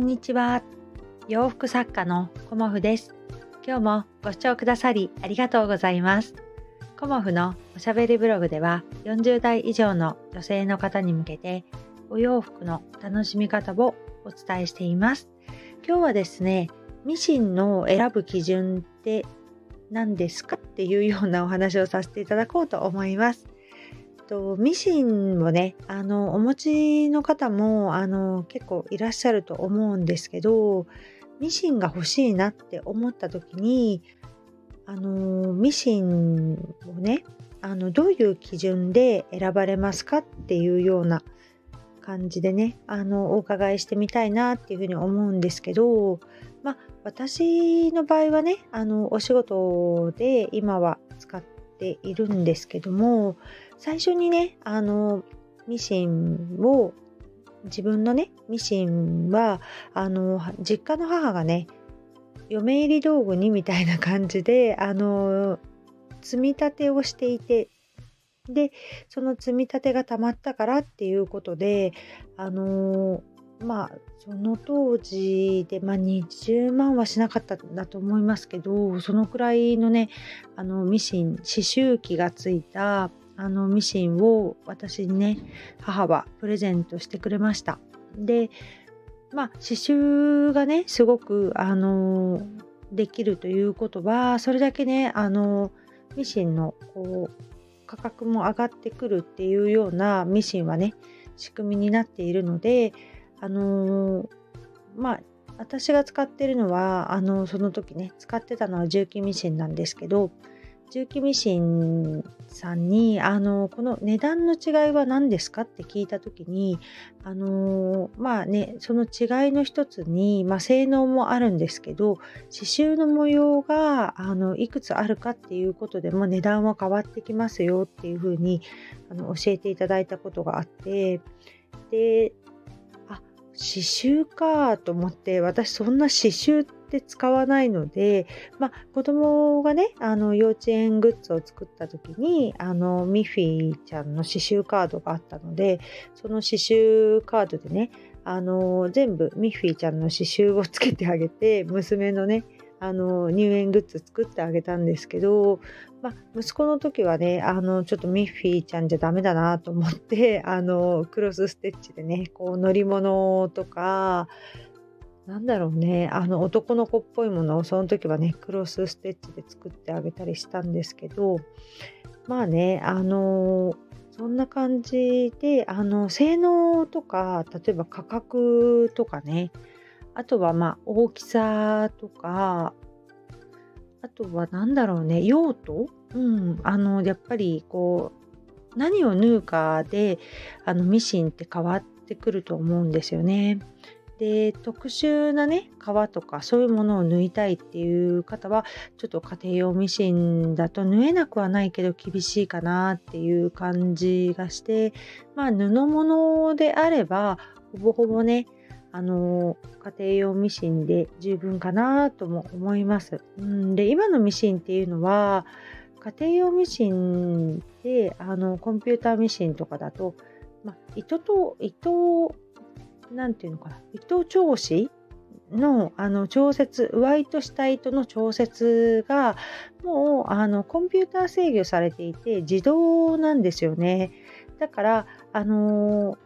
んにちは。洋服作家のコモフです。今日もご視聴くださりありがとうございます。コモフのおしゃべりブログでは40代以上の女性の方に向けてお洋服の楽しみ方をお伝えしています。今日はですね、ミシンの選ぶ基準って何ですかっていうようなお話をさせていただこうと思います。とミシンをねあのお持ちの方もあの結構いらっしゃると思うんですけどミシンが欲しいなって思った時にあのミシンをねあのどういう基準で選ばれますかっていうような感じでねあのお伺いしてみたいなっていうふうに思うんですけどまあ私の場合はねあのお仕事で今は使っているんですけども最初にねあのミシンを自分のねミシンはあの実家の母がね嫁入り道具にみたいな感じであの積み立てをしていてでその積み立てがたまったからっていうことであのまあその当時で、まあ、20万はしなかったんだと思いますけどそのくらいのねあのミシン刺繍機がついたあのミシンを私にね母はプレゼントしてくれました。でまあ刺繍がねすごくあのできるということはそれだけねあのミシンのこう価格も上がってくるっていうようなミシンはね仕組みになっているのであのまあ私が使ってるのはあのその時ね使ってたのは重機ミシンなんですけど重機ミシンさんにあのこの値段の違いは何ですかって聞いた時にあのまあねその違いの一つに、まあ、性能もあるんですけど刺繍の模様があのいくつあるかっていうことでも値段は変わってきますよっていうふうにあの教えていただいたことがあってであ刺繍かと思って私そんな刺繍ってって使わないので、まあ、子供がねあの幼稚園グッズを作った時にあのミッフィーちゃんの刺繍カードがあったのでその刺繍カードでねあの全部ミッフィーちゃんの刺繍をつけてあげて娘のねあの入園グッズ作ってあげたんですけど、まあ、息子の時はねあのちょっとミッフィーちゃんじゃダメだなと思ってあのクロスステッチでねこう乗り物とかなんだろうねあの男の子っぽいものをその時はねクロスステッチで作ってあげたりしたんですけどまあねあのそんな感じであの性能とか例えば価格とかねあとはまあ大きさとかあとは何だろうね用途？うんあのやっぱりこう何を縫うかであのミシンって変わってくると思うんですよね。で特殊なね革とかそういうものを縫いたいっていう方はちょっと家庭用ミシンだと縫えなくはないけど厳しいかなっていう感じがしてまあ布物であればほぼほぼねあの家庭用ミシンで十分かなとも思います。うんで今のミシンっていうのは家庭用ミシンであのコンピューターミシンとかだと、まあ、糸と糸何て言うのかな？糸調子のあの調節上糸下糸の調節がもうあのコンピューター制御されていて自動なんですよね。だからあの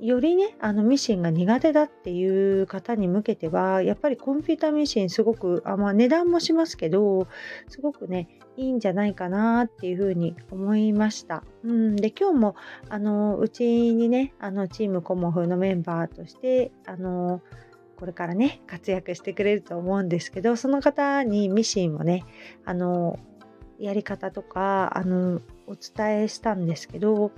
よりねあのミシンが苦手だっていう方に向けてはやっぱりコンピューターミシンすごくあ、まあ、値段もしますけどすごくねいいんじゃないかなっていうふうに思いました。うん、で今日もあのうちにねあのチームコモフのメンバーとしてあのこれからね活躍してくれると思うんですけどその方にミシンをねあのやり方とかあのお伝えしたんですけど、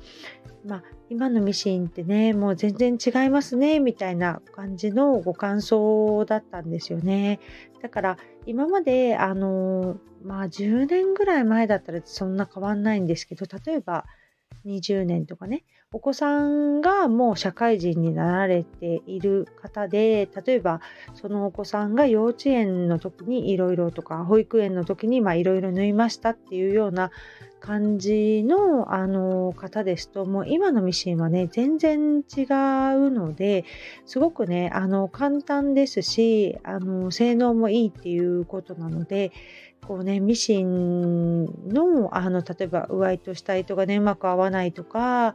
まあ、今のミシンってねもう全然違いますねみたいな感じのご感想だったんですよね。だから今まであのまあ10年ぐらい前だったらそんな変わんないんですけど例えば20年とかねお子さんがもう社会人になられている方で例えばそのお子さんが幼稚園の時にいろいろとか保育園の時にいろいろ縫いましたっていうような感じのあの方ですともう今のミシンはね全然違うのですごくねあの簡単ですしあの性能もいいっていうことなのでこうねミシンのあの例えば上糸下糸がねうまく合わないとか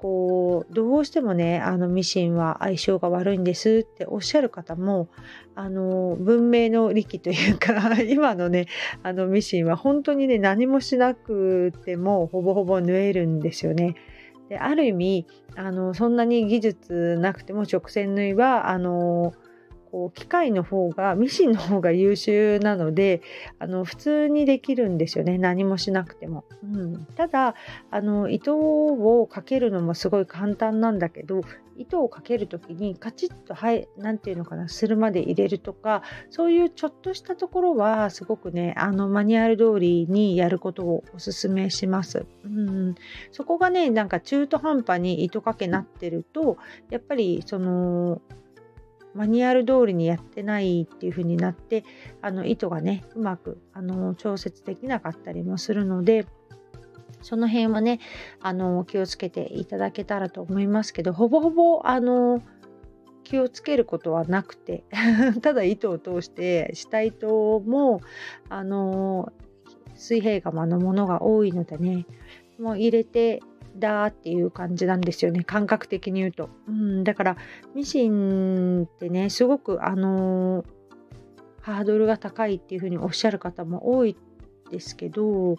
こうどうしてもねあのミシンは相性が悪いんですっておっしゃる方もあの文明の利器というか 今のねあのミシンは本当にね何もしなくてもほぼほぼ縫えるんですよね。である意味あのそんなに技術なくても直線縫いはあのこう機械の方がミシンの方が優秀なのであの普通にできるんですよね。何もしなくても、うん、ただあの糸をかけるのもすごい簡単なんだけど糸をかける時にカチッと何て言うのかなするまで入れるとかそういうちょっとしたところはすごくねあのマニュアル通りにやることをおすすめします。うん、そこがねなんか中途半端に糸かけなってるとやっぱりそのマニュアル通りにやってないっていう風になってあの糸がねうまくあの調節できなかったりもするのでその辺はねあの気をつけていただけたらと思いますけどほぼほぼあの気をつけることはなくて ただ糸を通して下糸もあの水平釜のものが多いのでねもう入れてだっていう感じなんですよね感覚的に言うと、うん、だからミシンってねすごくあのー、ハードルが高いっていうふうにおっしゃる方も多いですけど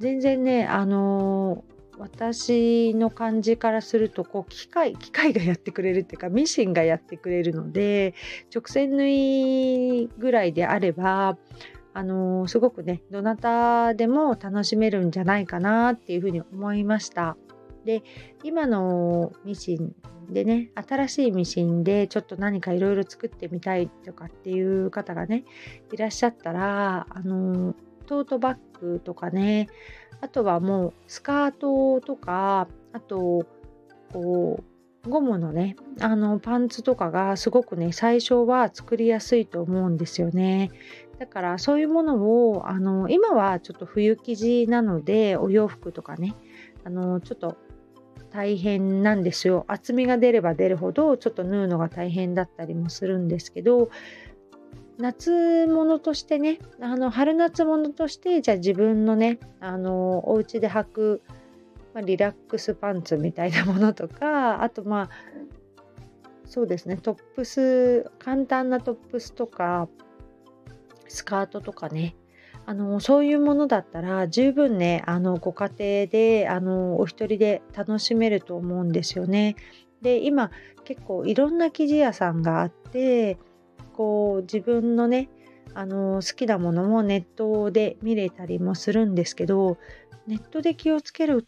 全然ねあのー私の感じからするとこう機械機械がやってくれるっていうかミシンがやってくれるので直線縫いぐらいであればあのー、すごくねどなたでも楽しめるんじゃないかなっていうふうに思いました。で今のミシンでね新しいミシンでちょっと何かいろいろ作ってみたいとかっていう方がねいらっしゃったらあの、トートバッグとかねあとはもうスカートとかあとこうゴムのねあのパンツとかがすごくね最初は作りやすいと思うんですよね。だからそういうものをあの今はちょっと冬生地なのでお洋服とかねあのちょっと大変なんですよ。厚みが出れば出るほどちょっと縫うのが大変だったりもするんですけど夏物としてねあの春夏物としてじゃあ自分のねあのお家で履く、まあ、リラックスパンツみたいなものとかあとまあそうですねトップス簡単なトップスとかスカートとかねあのそういうものだったら十分ねあのご家庭であのお一人で楽しめると思うんですよね。で今結構いろんな生地屋さんがあってこう自分のねあの好きなものもネットで見れたりもするんですけどネットで気をつける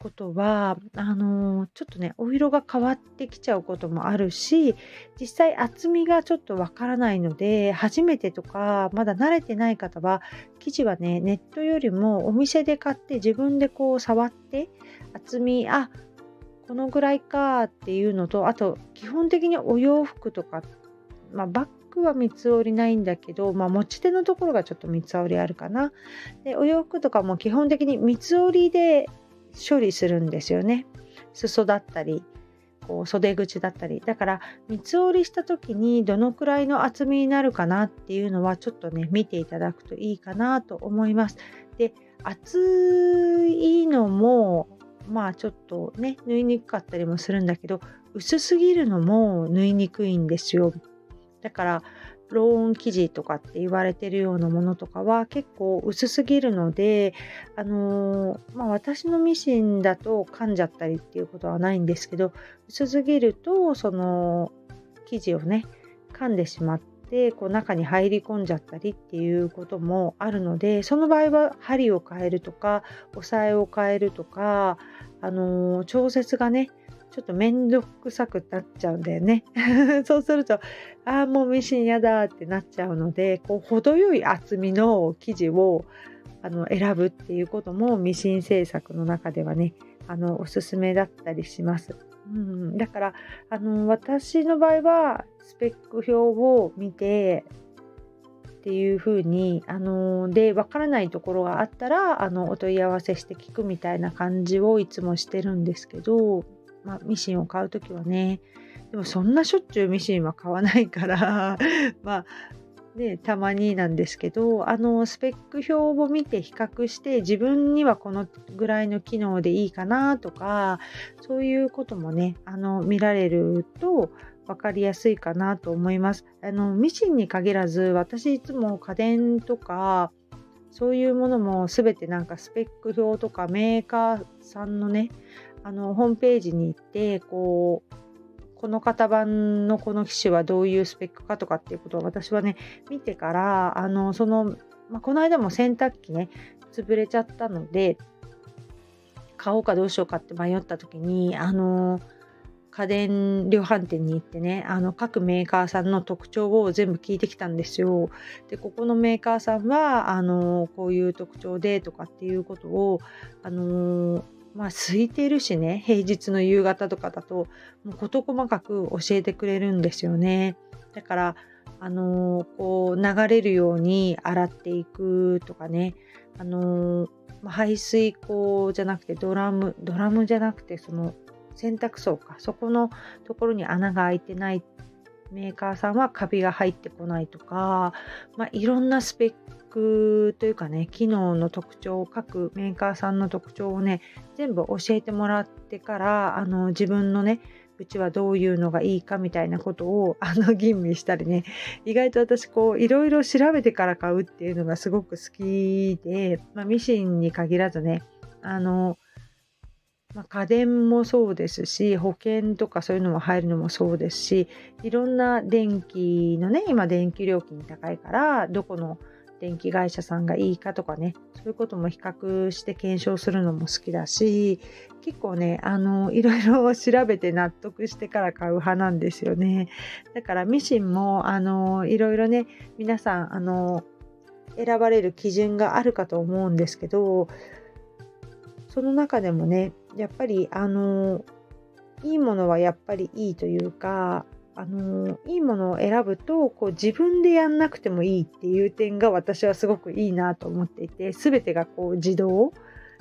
ことはあのちょっとねお色が変わってきちゃうこともあるし実際厚みがちょっとわからないので初めてとかまだ慣れてない方は生地はねネットよりもお店で買って自分でこう触って厚みあこのぐらいかっていうのとあと基本的にお洋服とか、まあ、バッグは三つ折りないんだけど、まあ、持ち手のところがちょっと三つ折りあるかな。でお洋服とかも基本的に三つ折りで処理するんですよね。裾だったりこう袖口だったりだから三つ折りした時にどのくらいの厚みになるかなっていうのはちょっとね見ていただくといいかなと思います。で厚いのもまあちょっとね縫いにくかったりもするんだけど薄すぎるのも縫いにくいんですよ。だからローン生地とかって言われてるようなものとかは結構薄すぎるので、あのー、まあ、私のミシンだと噛んじゃったりっていうことはないんですけど薄すぎるとその生地をね噛んでしまってこう中に入り込んじゃったりっていうこともあるのでその場合は針を変えるとか押さえを変えるとか、あのー、調節がねちょっと面倒くさくなっちゃうんだよね。そうすると、ああ、もうミシンやだってなっちゃうので、こう程よい厚みの生地をあの選ぶっていうこともミシン製作の中ではねあのおすすめだったりします。うん、だからあの私の場合はスペック表を見てっていう風にあので分からないところがあったらあのお問い合わせして聞くみたいな感じをいつもしてるんですけど、まあ、ミシンを買う時はねでもそんなしょっちゅうミシンは買わないから まあね、たまになんですけどあのスペック表を見て比較して自分にはこのぐらいの機能でいいかなとかそういうこともねあの見られると分かりやすいかなと思います。あのミシンに限らず私いつも家電とかそういうものも全てなんかスペック表とかメーカーさんのねあのホームページに行ってこうこの型番のこの機種はどういうスペックかとかっていうことを私はね見てからあのその、まあ、この間も洗濯機ね潰れちゃったので買おうかどうしようかって迷った時にあの家電量販店に行ってねあの各メーカーさんの特徴を全部聞いてきたんですよ。でここのメーカーさんはあのこういう特徴でとかっていうことをあのまあ空いてるしね平日の夕方とかだともう事細かく教えてくれるんですよね。だからあのー、こう流れるように洗っていくとかね。あのー、まあ、排水口じゃなくてドラムドラムじゃなくてその洗濯槽か。そこのところに穴が開いてないメーカーさんはカビが入ってこないとか、まあ、いろんなスペックというかね機能の特徴を各メーカーさんの特徴をね全部教えてもらってからあの自分のねうちはどういうのがいいかみたいなことを あの吟味したりね意外と私こういろいろ調べてから買うっていうのがすごく好きで、まあ、ミシンに限らずねあのまあ、家電もそうですし保険とかそういうのも入るのもそうですしいろんな電気のね今電気料金高いからどこの電気会社さんがいいかとかねそういうことも比較して検証するのも好きだし結構ねあのいろいろ調べて納得してから買う派なんですよね。だからミシンもあのいろいろね皆さんあの選ばれる基準があるかと思うんですけどその中でもねやっぱりあのいいものはやっぱりいいというかあのいいものを選ぶとこう自分でやんなくてもいいっていう点が私はすごくいいなと思っていて全てがこう自動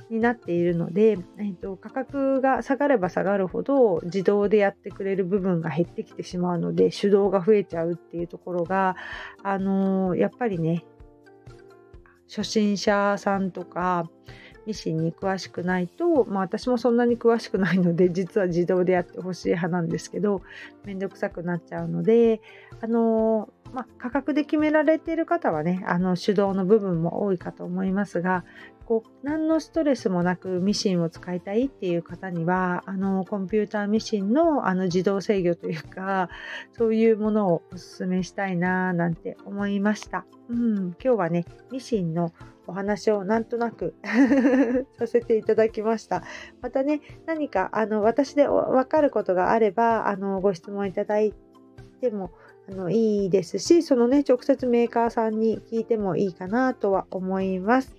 になっているので、えーと、価格が下がれば下がるほど自動でやってくれる部分が減ってきてしまうので手動が増えちゃうっていうところが、あのー、やっぱりね初心者さんとかミシンに詳しくないと、まあ、私もそんなに詳しくないので 実は自動でやってほしい派なんですけど面倒くさくなっちゃうのであのまあ、価格で決められている方はねあの手動の部分も多いかと思いますがこう何のストレスもなくミシンを使いたいっていう方にはあのコンピューターミシンのあの自動制御というかそういうものをおすすめしたいななんて思いました。うん、今日はねミシンのお話をなんとなく させていただきました。またね、何かあの私で分かることがあればあのご質問いただいてもあのいいですし、そのね、直接メーカーさんに聞いてもいいかなとは思います。